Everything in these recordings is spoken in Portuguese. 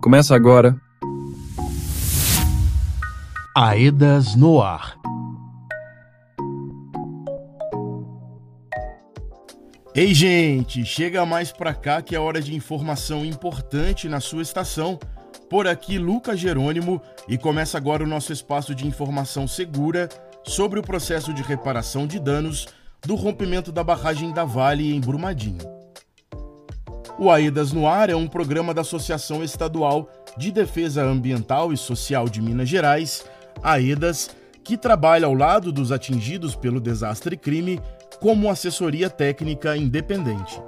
Começa agora. Aedas no ar. Ei, gente, chega mais pra cá que é hora de informação importante na sua estação. Por aqui, Lucas Jerônimo, e começa agora o nosso espaço de informação segura sobre o processo de reparação de danos do rompimento da barragem da Vale em Brumadinho. O AEDAS no Ar é um programa da Associação Estadual de Defesa Ambiental e Social de Minas Gerais, AEDAS, que trabalha ao lado dos atingidos pelo desastre crime como assessoria técnica independente.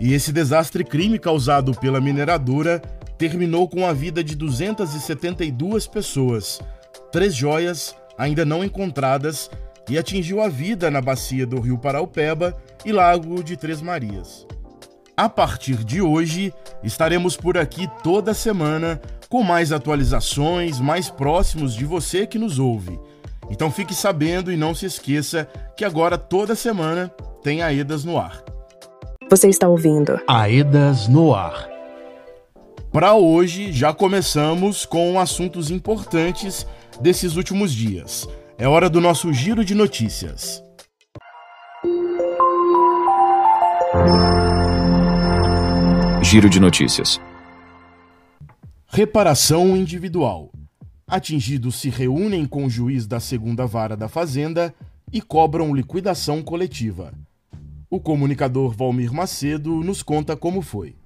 E esse desastre crime causado pela mineradora terminou com a vida de 272 pessoas, três joias ainda não encontradas e atingiu a vida na bacia do Rio Paraupeba e Lago de Três Marias. A partir de hoje, estaremos por aqui toda semana com mais atualizações, mais próximos de você que nos ouve. Então fique sabendo e não se esqueça que agora toda semana tem Aedas no ar. Você está ouvindo Aedas no ar. Para hoje, já começamos com assuntos importantes desses últimos dias. É hora do nosso giro de notícias. Giro de notícias. Reparação individual. Atingidos se reúnem com o juiz da segunda vara da Fazenda e cobram liquidação coletiva. O comunicador Valmir Macedo nos conta como foi.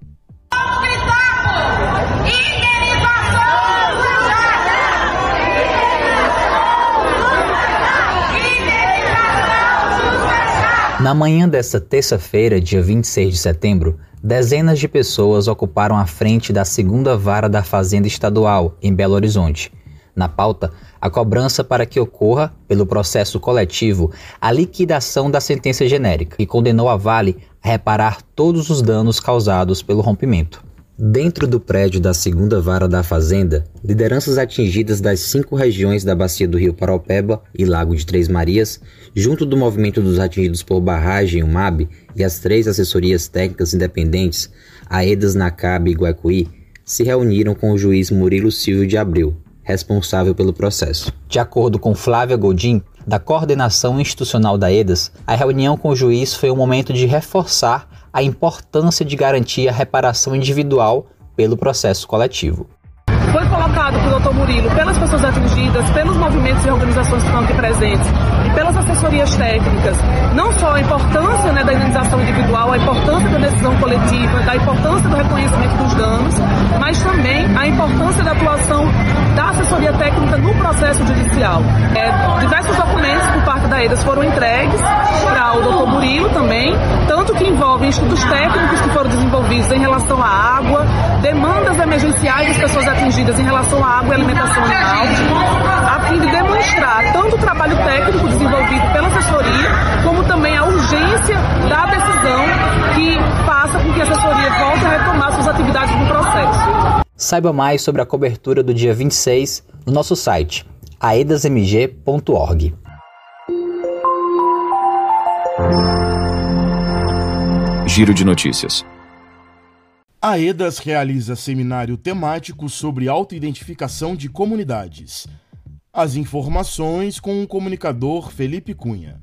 Na manhã desta terça-feira, dia 26 de setembro, dezenas de pessoas ocuparam a frente da segunda vara da Fazenda Estadual, em Belo Horizonte. Na pauta, a cobrança para que ocorra, pelo processo coletivo, a liquidação da sentença genérica, que condenou a Vale a reparar todos os danos causados pelo rompimento. Dentro do prédio da segunda vara da Fazenda, lideranças atingidas das cinco regiões da bacia do Rio Paraupeba e Lago de Três Marias, junto do movimento dos atingidos por barragem, o MAB, e as três assessorias técnicas independentes, AEDAS, NACAB e Guacuí, se reuniram com o juiz Murilo Silvio de Abreu, responsável pelo processo. De acordo com Flávia Godin, da coordenação institucional da EDAS, a reunião com o juiz foi um momento de reforçar a importância de garantir a reparação individual pelo processo coletivo. Foi colocado pelo doutor Murilo, pelas pessoas atingidas, pelos movimentos e organizações que estão aqui presentes pelas assessorias técnicas, não só a importância né, da indenização individual, a importância da decisão coletiva, da importância do reconhecimento dos danos, mas também a importância da atuação da assessoria técnica no processo judicial. É, diversos documentos por parte da EDAS foram entregues para o doutor Murilo também, tanto que envolvem estudos técnicos que foram desenvolvidos em relação à água, demandas emergenciais das pessoas atingidas em relação à água e alimentação animal, a fim de demonstrar tanto o trabalho técnico desenvolvido pela assessoria, como também a urgência da decisão que faça com que a assessoria volte a retomar suas atividades no processo. Saiba mais sobre a cobertura do dia 26 no nosso site aedasmg.org. Giro de notícias. A EDAS realiza seminário temático sobre autoidentificação de comunidades. As informações com o comunicador Felipe Cunha.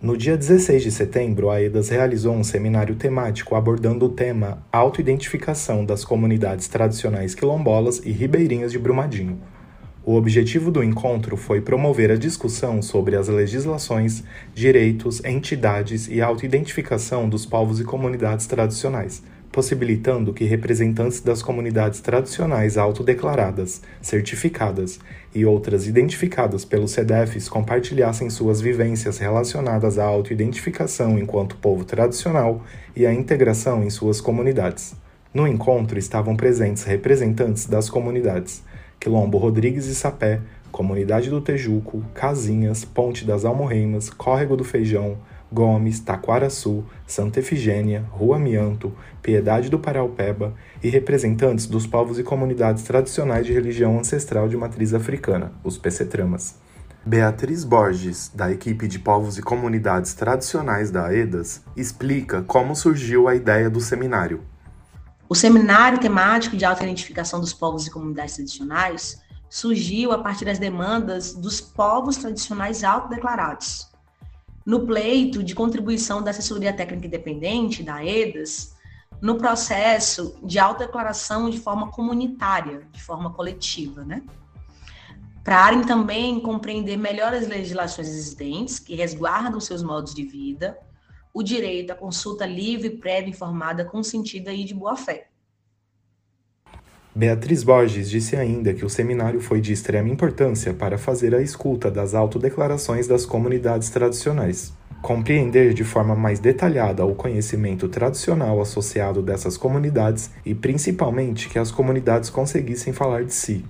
No dia 16 de setembro, a EDAS realizou um seminário temático abordando o tema Autoidentificação das comunidades tradicionais quilombolas e ribeirinhas de Brumadinho. O objetivo do encontro foi promover a discussão sobre as legislações, direitos, entidades e autoidentificação dos povos e comunidades tradicionais, possibilitando que representantes das comunidades tradicionais autodeclaradas, certificadas e outras identificadas pelos CEDEFs compartilhassem suas vivências relacionadas à autoidentificação enquanto povo tradicional e à integração em suas comunidades. No encontro estavam presentes representantes das comunidades Quilombo Rodrigues e Sapé, Comunidade do Tejuco, Casinhas, Ponte das Almorreimas, Córrego do Feijão, Gomes, Taquaraçu, Santa Efigênia, Rua Mianto, Piedade do Paraupeba e representantes dos povos e comunidades tradicionais de religião ancestral de matriz africana, os Pecetramas. Beatriz Borges, da equipe de povos e comunidades tradicionais da AEDAS, explica como surgiu a ideia do seminário. O seminário temático de auto-identificação dos povos e comunidades tradicionais surgiu a partir das demandas dos povos tradicionais autodeclarados. No pleito de contribuição da Assessoria Técnica Independente, da EDAS, no processo de autodeclaração de forma comunitária, de forma coletiva, né? Para também compreender melhor as legislações existentes que resguardam seus modos de vida, o direito à consulta livre, prévia informada, consentida e de boa-fé. Beatriz Borges disse ainda que o seminário foi de extrema importância para fazer a escuta das autodeclarações das comunidades tradicionais, compreender de forma mais detalhada o conhecimento tradicional associado dessas comunidades e, principalmente, que as comunidades conseguissem falar de si.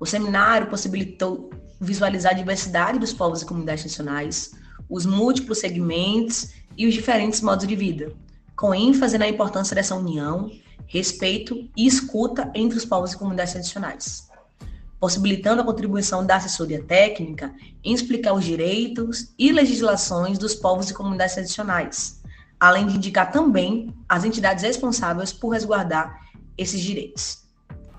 O seminário possibilitou visualizar a diversidade dos povos e comunidades tradicionais, os múltiplos segmentos e os diferentes modos de vida, com ênfase na importância dessa união, respeito e escuta entre os povos e comunidades tradicionais, possibilitando a contribuição da assessoria técnica em explicar os direitos e legislações dos povos e comunidades tradicionais, além de indicar também as entidades responsáveis por resguardar esses direitos.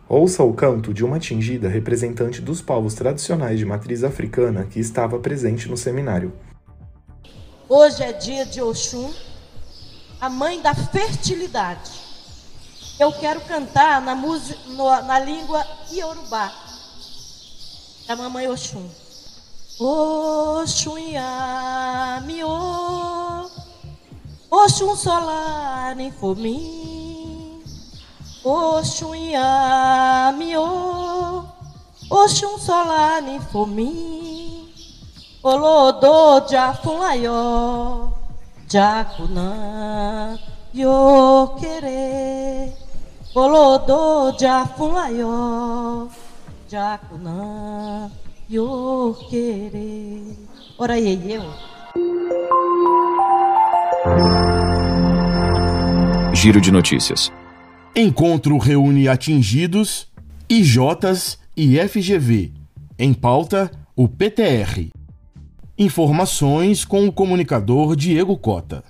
Ouça o canto de uma tingida representante dos povos tradicionais de matriz africana que estava presente no seminário. Hoje é dia de Oxum, a mãe da fertilidade. Eu quero cantar na, música, na língua iorubá, da mamãe Oxum. Oxum Yami, Oxum Solar, nem Fomim, Oxum Yami, Oxum Solar, nem Fomim. Olodo jafunlayo jakuna yo querer Olodo jafunlayo jakuna yo querer Ora aí, eu. Giro de notícias. Encontro reúne atingidos, IJs e FGV. Em pauta, o PTR. Informações com o comunicador Diego Cota.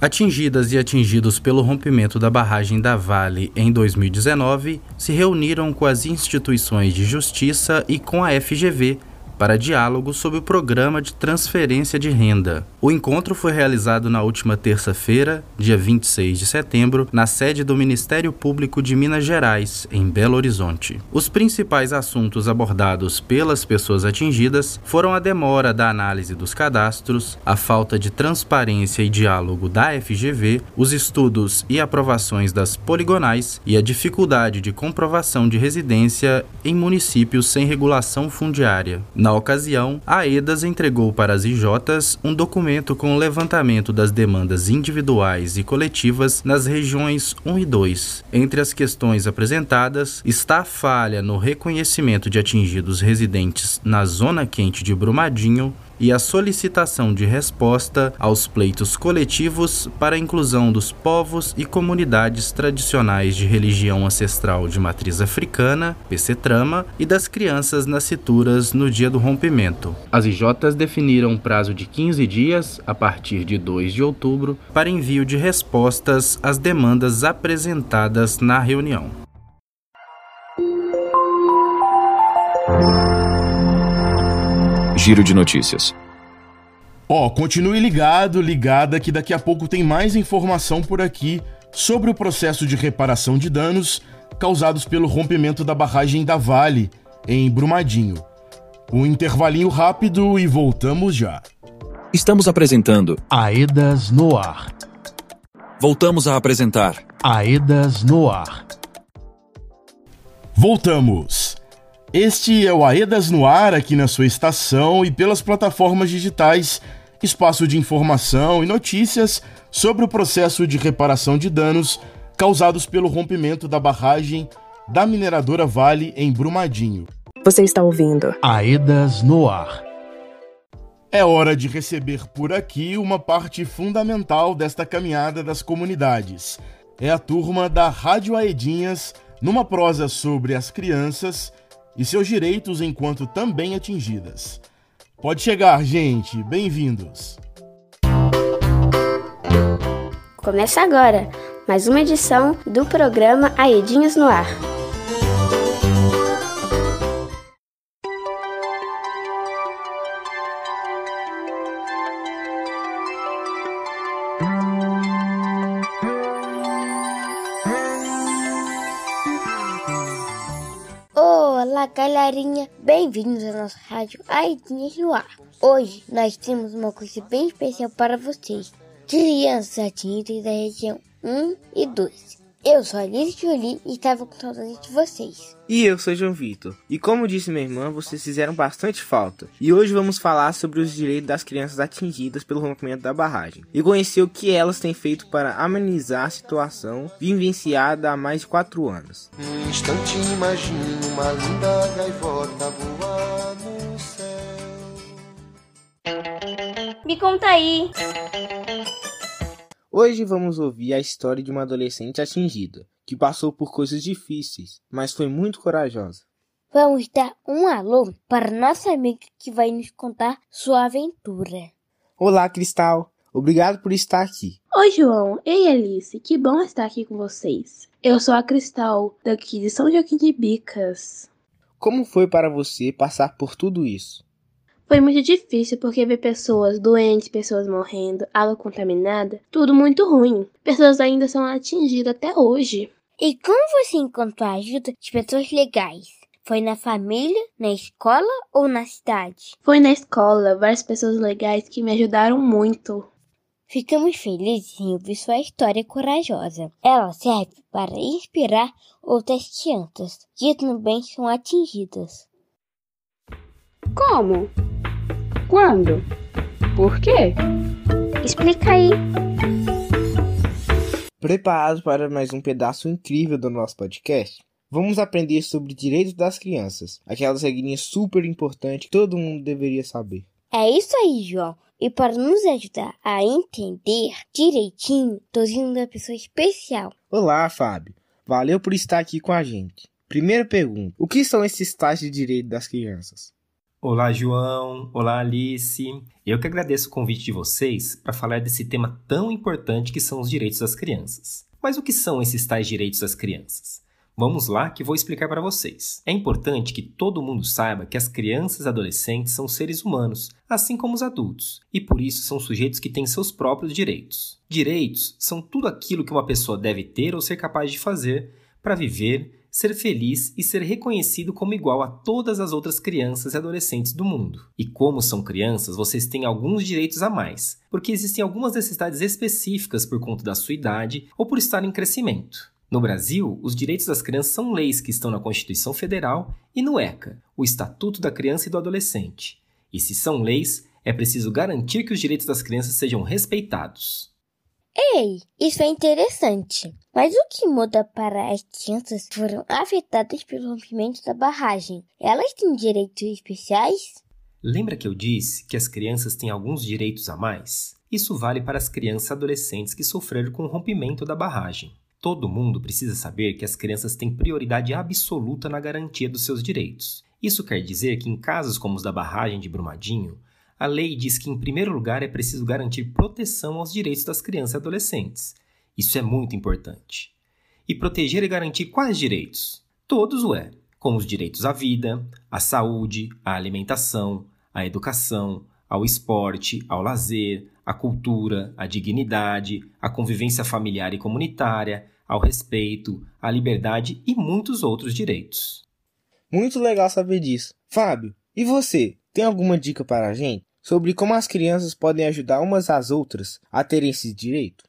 Atingidas e atingidos pelo rompimento da barragem da Vale em 2019, se reuniram com as instituições de justiça e com a FGV para diálogo sobre o programa de transferência de renda. O encontro foi realizado na última terça-feira, dia 26 de setembro, na sede do Ministério Público de Minas Gerais, em Belo Horizonte. Os principais assuntos abordados pelas pessoas atingidas foram a demora da análise dos cadastros, a falta de transparência e diálogo da FGV, os estudos e aprovações das poligonais e a dificuldade de comprovação de residência em municípios sem regulação fundiária. Na ocasião, a EDAS entregou para as IJs um documento com o levantamento das demandas individuais e coletivas nas regiões 1 e 2. Entre as questões apresentadas está a falha no reconhecimento de atingidos residentes na zona quente de Brumadinho e a solicitação de resposta aos pleitos coletivos para a inclusão dos povos e comunidades tradicionais de religião ancestral de matriz africana, PCTrama, e das crianças nascituras no dia do rompimento. As IJs definiram um prazo de 15 dias, a partir de 2 de outubro, para envio de respostas às demandas apresentadas na reunião. Giro de notícias. Ó, oh, continue ligado, ligada, que daqui a pouco tem mais informação por aqui sobre o processo de reparação de danos causados pelo rompimento da barragem da Vale, em Brumadinho. Um intervalinho rápido e voltamos já. Estamos apresentando Aedas no Ar. Voltamos a apresentar Aedas no Ar. Voltamos. Este é o Aedas no Ar aqui na sua estação e pelas plataformas digitais, espaço de informação e notícias sobre o processo de reparação de danos causados pelo rompimento da barragem da mineradora Vale em Brumadinho. Você está ouvindo Aedas no Ar. É hora de receber por aqui uma parte fundamental desta caminhada das comunidades. É a turma da Rádio Aedinhas, numa prosa sobre as crianças e seus direitos enquanto também atingidas. Pode chegar, gente, bem-vindos. Começa agora mais uma edição do programa Aedinhos no Ar. Olá, galerinha! Bem-vindos ao nosso rádio Aidinhas no Ar. Hoje nós temos uma coisa bem especial para vocês. Crianças atingidas da região 1 e 2. Eu sou a Alice Jolie e estava com saudade de vocês. E eu sou João Vitor. E como disse minha irmã, vocês fizeram bastante falta. E hoje vamos falar sobre os direitos das crianças atingidas pelo rompimento da barragem. E conhecer o que elas têm feito para amenizar a situação vivenciada há mais de 4 anos. Um instante imagino uma linda gaivota voar no céu. Me conta aí. Hoje vamos ouvir a história de uma adolescente atingida, que passou por coisas difíceis, mas foi muito corajosa. Vamos dar um alô para nossa amiga que vai nos contar sua aventura. Olá, Cristal! Obrigado por estar aqui. Oi, João. Ei, Alice. Que bom estar aqui com vocês. Eu sou a Cristal, daqui de São Joaquim de Bicas. Como foi para você passar por tudo isso? Foi muito difícil porque ver pessoas doentes, pessoas morrendo, água contaminada, tudo muito ruim. Pessoas ainda são atingidas até hoje. E como você encontrou a ajuda de pessoas legais? Foi na família, na escola ou na cidade? Foi na escola, várias pessoas legais que me ajudaram muito. Ficamos felizes em ouvir sua história corajosa. Ela serve para inspirar outras crianças que também são atingidas. Como? Quando? Por quê? Explica aí. Preparados para mais um pedaço incrível do nosso podcast? Vamos aprender sobre direitos das crianças, aquelas regrinhas super importantes que todo mundo deveria saber. É isso aí, João. E para nos ajudar a entender direitinho, tô vindo uma pessoa especial. Olá, Fábio. Valeu por estar aqui com a gente. Primeira pergunta: o que são esses tais de direito das crianças? Olá, João. Olá, Alice. Eu que agradeço o convite de vocês para falar desse tema tão importante que são os direitos das crianças. Mas o que são esses tais direitos das crianças? Vamos lá que vou explicar para vocês. É importante que todo mundo saiba que as crianças e adolescentes são seres humanos, assim como os adultos, e por isso são sujeitos que têm seus próprios direitos. Direitos são tudo aquilo que uma pessoa deve ter ou ser capaz de fazer para viver, ser feliz e ser reconhecido como igual a todas as outras crianças e adolescentes do mundo. E como são crianças, vocês têm alguns direitos a mais, porque existem algumas necessidades específicas por conta da sua idade ou por estar em crescimento. No Brasil, os direitos das crianças são leis que estão na Constituição Federal e no ECA, o Estatuto da Criança e do Adolescente. E se são leis, é preciso garantir que os direitos das crianças sejam respeitados. Ei, isso é interessante. Mas o que muda para as crianças que foram afetadas pelo rompimento da barragem? Elas têm direitos especiais? Lembra que eu disse que as crianças têm alguns direitos a mais? Isso vale para as crianças e adolescentes que sofreram com o rompimento da barragem. Todo mundo precisa saber que as crianças têm prioridade absoluta na garantia dos seus direitos. Isso quer dizer que, em casos como os da barragem de Brumadinho, a lei diz que, em primeiro lugar, é preciso garantir proteção aos direitos das crianças e adolescentes. Isso é muito importante. E proteger e garantir quais direitos? Todos o é, como os direitos à vida, à saúde, à alimentação, à educação, ao esporte, ao lazer, à cultura, à dignidade, à convivência familiar e comunitária, ao respeito, à liberdade e muitos outros direitos. Muito legal saber disso. Fábio, e você? Tem alguma dica para a gente? Sobre como as crianças podem ajudar umas às outras a terem esse direito?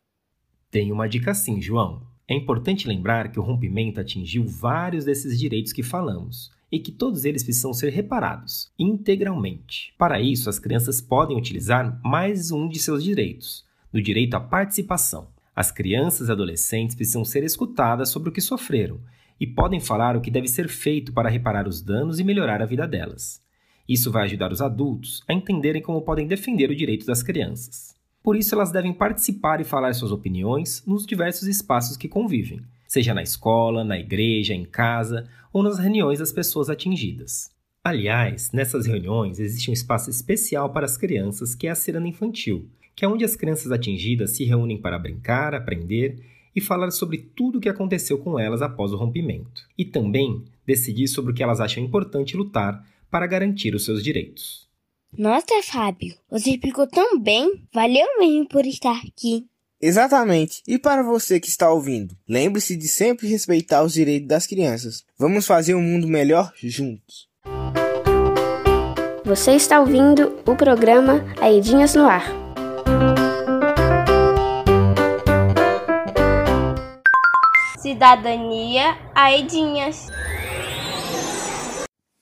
Tem uma dica sim, João. É importante lembrar que o rompimento atingiu vários desses direitos que falamos e que todos eles precisam ser reparados integralmente. Para isso, as crianças podem utilizar mais um de seus direitos, no direito à participação. As crianças e adolescentes precisam ser escutadas sobre o que sofreram e podem falar o que deve ser feito para reparar os danos e melhorar a vida delas. Isso vai ajudar os adultos a entenderem como podem defender o direito das crianças. Por isso, elas devem participar e falar suas opiniões nos diversos espaços que convivem, seja na escola, na igreja, em casa ou nas reuniões das pessoas atingidas. Aliás, nessas reuniões existe um espaço especial para as crianças que é a ciranda infantil, que é onde as crianças atingidas se reúnem para brincar, aprender e falar sobre tudo o que aconteceu com elas após o rompimento. E também decidir sobre o que elas acham importante lutar para garantir os seus direitos. Nossa, Fábio, você explicou tão bem. Valeu mesmo por estar aqui. Exatamente. E para você que está ouvindo, lembre-se de sempre respeitar os direitos das crianças. Vamos fazer um mundo melhor juntos. Você está ouvindo o programa Aedinhas no Ar. Cidadania Aedinhas.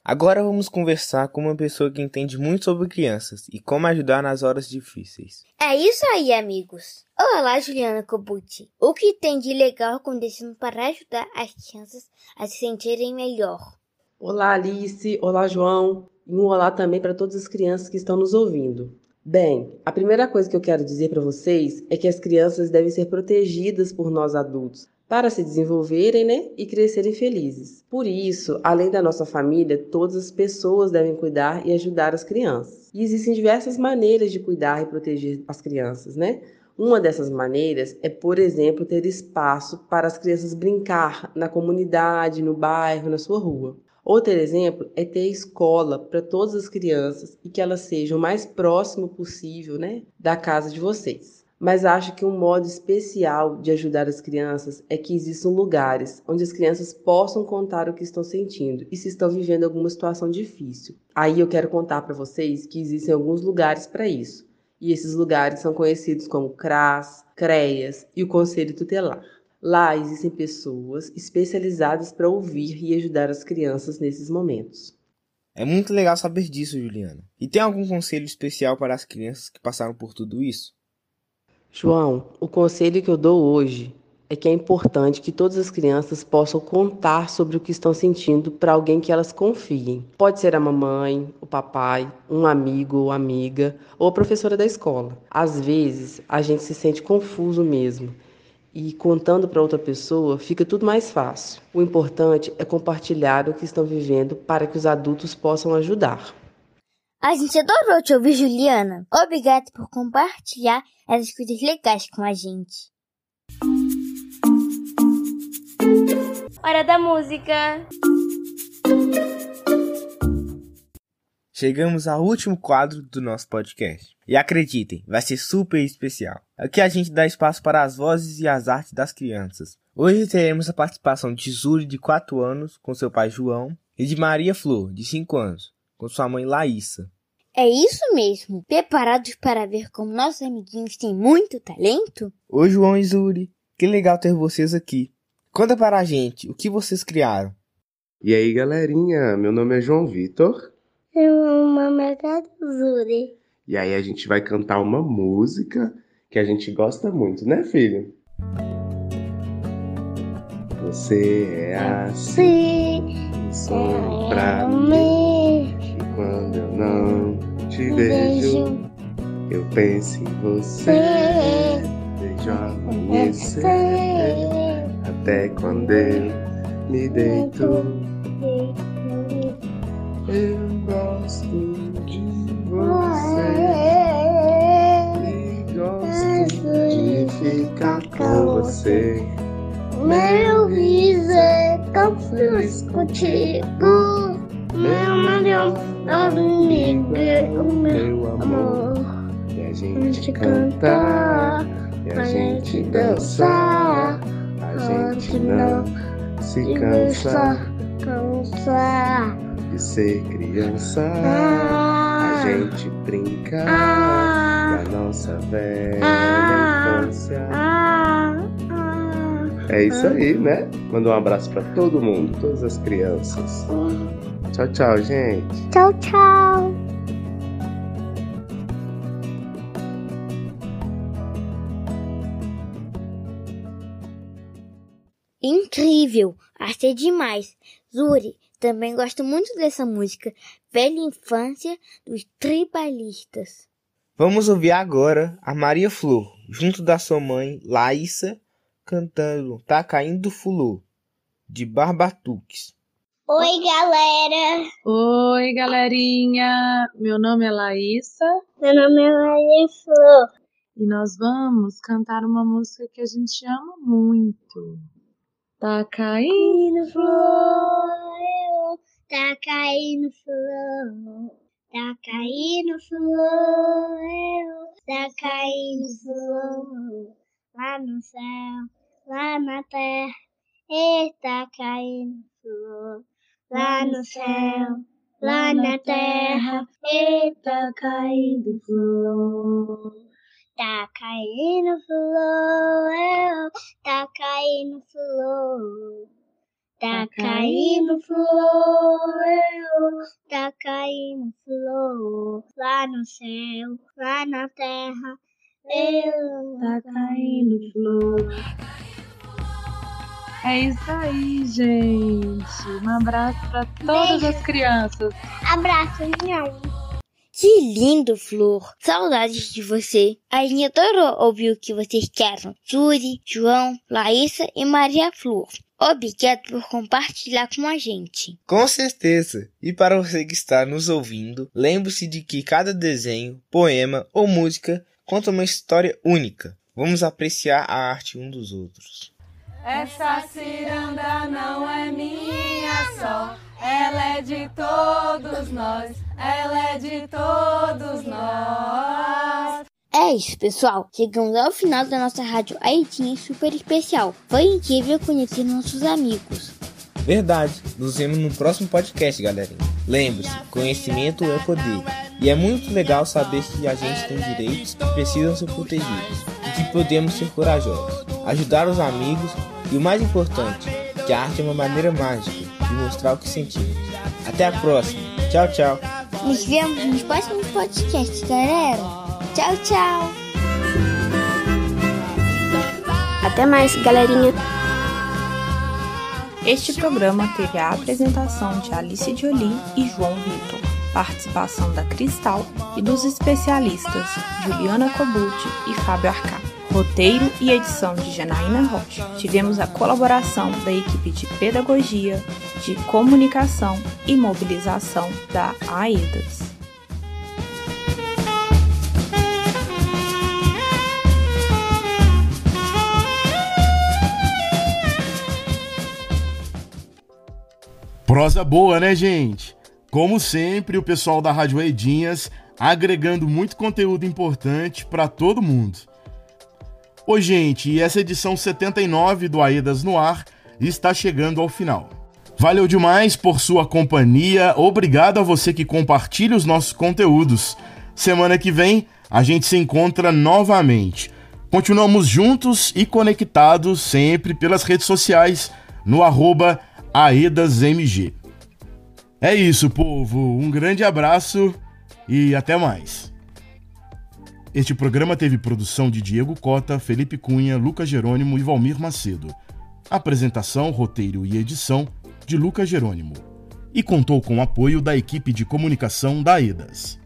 Agora vamos conversar com uma pessoa que entende muito sobre crianças e como ajudar nas horas difíceis. É isso aí, amigos. Olá, Juliana Kobuti. O que tem de legal acontecendo para ajudar as crianças a se sentirem melhor? Olá, Alice. Olá, João. E um olá também para todas as crianças que estão nos ouvindo. Bem, a primeira coisa que eu quero dizer para vocês é que as crianças devem ser protegidas por nós adultos para se desenvolverem né, e crescerem felizes. Por isso, além da nossa família, todas as pessoas devem cuidar e ajudar as crianças. E existem diversas maneiras de cuidar e proteger as crianças, né? Uma dessas maneiras é, por exemplo, ter espaço para as crianças brincar na comunidade, no bairro, na sua rua. Outro exemplo é ter escola para todas as crianças e que elas sejam o mais próximo possível né, da casa de vocês mas acho que um modo especial de ajudar as crianças é que existam lugares onde as crianças possam contar o que estão sentindo e se estão vivendo alguma situação difícil. Aí eu quero contar para vocês que existem alguns lugares para isso. E esses lugares são conhecidos como CRAS, CREAS e o Conselho Tutelar. Lá existem pessoas especializadas para ouvir e ajudar as crianças nesses momentos. É muito legal saber disso, Juliana. E tem algum conselho especial para as crianças que passaram por tudo isso? João, o conselho que eu dou hoje é que é importante que todas as crianças possam contar sobre o que estão sentindo para alguém que elas confiem. Pode ser a mamãe, o papai, um amigo ou amiga, ou a professora da escola. Às vezes, a gente se sente confuso mesmo. E contando para outra pessoa fica tudo mais fácil. O importante é compartilhar o que estão vivendo para que os adultos possam ajudar. A gente adorou te ouvir, Juliana. Obrigada por compartilhar essas coisas legais com a gente. Hora da música. Chegamos ao último quadro do nosso podcast. E acreditem, vai ser super especial. Aqui a gente dá espaço para as vozes e as artes das crianças. Hoje teremos a participação de Zuri, de 4 anos, com seu pai João, e de Maria Flor, de 5 anos, com sua mãe Laísa. É isso mesmo. Preparados para ver como nossos amiguinhos têm muito talento? Oi, João e Zuri. Que legal ter vocês aqui. Conta para a gente o que vocês criaram. E aí, galerinha? Meu nome é João Vitor. Meu nome é Zuri. E aí a gente vai cantar uma música que a gente gosta muito, né, filho? Você é assim, sou pra mim. E quando eu não te vejo, eu penso em você. Desde o amanhecer. até quando eu me deito. Eu gosto de você. E gosto de ficar com você. Meu riso é tão feliz contigo. Meu melhor amigo, o meu amor. E a gente cantar, e a gente dançar. A gente não se cansa Cansa. de ser criança. A gente brincar da nossa velha infância. É isso aí, né? Manda um abraço pra todo mundo, todas as crianças. Tchau, tchau, gente. Tchau, tchau. Incrível! Achei demais. Zuri, também gosto muito dessa música. Velha Infância dos Tribalistas. Vamos ouvir agora a Maria Flor, junto da sua mãe Laísa, cantando Tá Caindo Fulô, de Barbatuques. Oi, galera! Oi, galerinha! Meu nome é Laísa. Meu nome é Maria Flor. E nós vamos cantar uma música que a gente ama muito. Tá caindo flor, tá caindo flor, tá caindo flor, tá caindo flor, lá no céu, lá na terra, está caindo flor, lá no céu, lá na terra, está caindo flor. Tá caindo flor, tá caindo flor. Tá caindo flor, tá caindo flor. Lá no céu, lá na terra, eu tá caindo flor. É isso aí, gente. Um abraço para todas Beijo. as crianças. Abraço, não. Que lindo, Flor! Saudades de você. A gente adorou ouvir o que vocês querem. Júri, João, Laísa e Maria Flor. Obrigado por compartilhar com a gente. Com certeza. E para você que está nos ouvindo, lembre-se de que cada desenho, poema ou música conta uma história única. Vamos apreciar a arte um dos outros. Essa ciranda não é minha só, ela é de todos nós, ela é de todos nós. É isso, pessoal. Chegamos ao final da nossa rádio Aidinha super especial. Foi incrível conhecer nossos amigos. Verdade. Nos vemos no próximo podcast, galerinha. Lembre-se, conhecimento é poder. E é muito legal saber que a gente tem direitos que precisam ser protegidos e que podemos ser corajosos, ajudar os amigos e o mais importante, que a arte é uma maneira mágica de mostrar o que sentimos. Até a próxima. Tchau, tchau. Nos vemos nos próximos podcasts, galera. Tchau, tchau. Até mais, galerinha. Este programa teve a apresentação de Alice Jolie e João Vitor, participação da Cristal e dos especialistas Juliana Cobucci e Fábio Arcá. Roteiro e edição de Janaína Rocha. Tivemos a colaboração da equipe de pedagogia, de comunicação e mobilização da AEDAS. Prosa boa, né, gente? Como sempre, o pessoal da Rádio Edinhas agregando muito conteúdo importante para todo mundo. Ô, gente, e essa edição 79 do Aedas no Ar está chegando ao final. Valeu demais por sua companhia, obrigado a você que compartilha os nossos conteúdos. Semana que vem a gente se encontra novamente. Continuamos juntos e conectados sempre pelas redes sociais no arroba AedasMG. É isso, povo. Um grande abraço e até mais. Este programa teve produção de Diego Cota, Felipe Cunha, Lucas Jerônimo e Valmir Macedo. Apresentação, roteiro e edição de Lucas Jerônimo. E contou com o apoio da equipe de comunicação da EDAS.